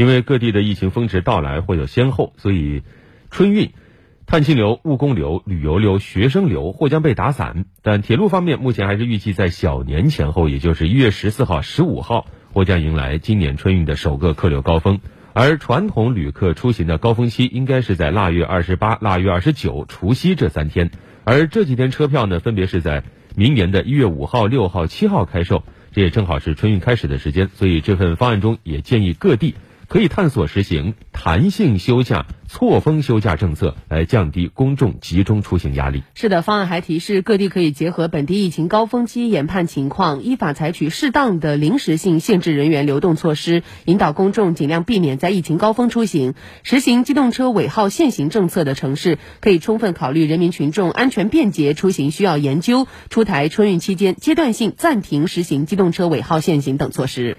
因为各地的疫情峰值到来会有先后，所以春运、探亲流、务工流、旅游流、学生流或将被打散。但铁路方面目前还是预计在小年前后，也就是一月十四号、十五号，或将迎来今年春运的首个客流高峰。而传统旅客出行的高峰期应该是在腊月二十八、腊月二十九、除夕这三天。而这几天车票呢，分别是在明年的一月五号、六号、七号开售，这也正好是春运开始的时间。所以这份方案中也建议各地。可以探索实行弹性休假、错峰休假政策，来降低公众集中出行压力。是的，方案还提示各地可以结合本地疫情高峰期研判情况，依法采取适当的临时性限制人员流动措施，引导公众尽量避免在疫情高峰出行。实行机动车尾号限行政策的城市，可以充分考虑人民群众安全便捷出行需要，研究出台春运期间阶段性暂停实行机动车尾号限行等措施。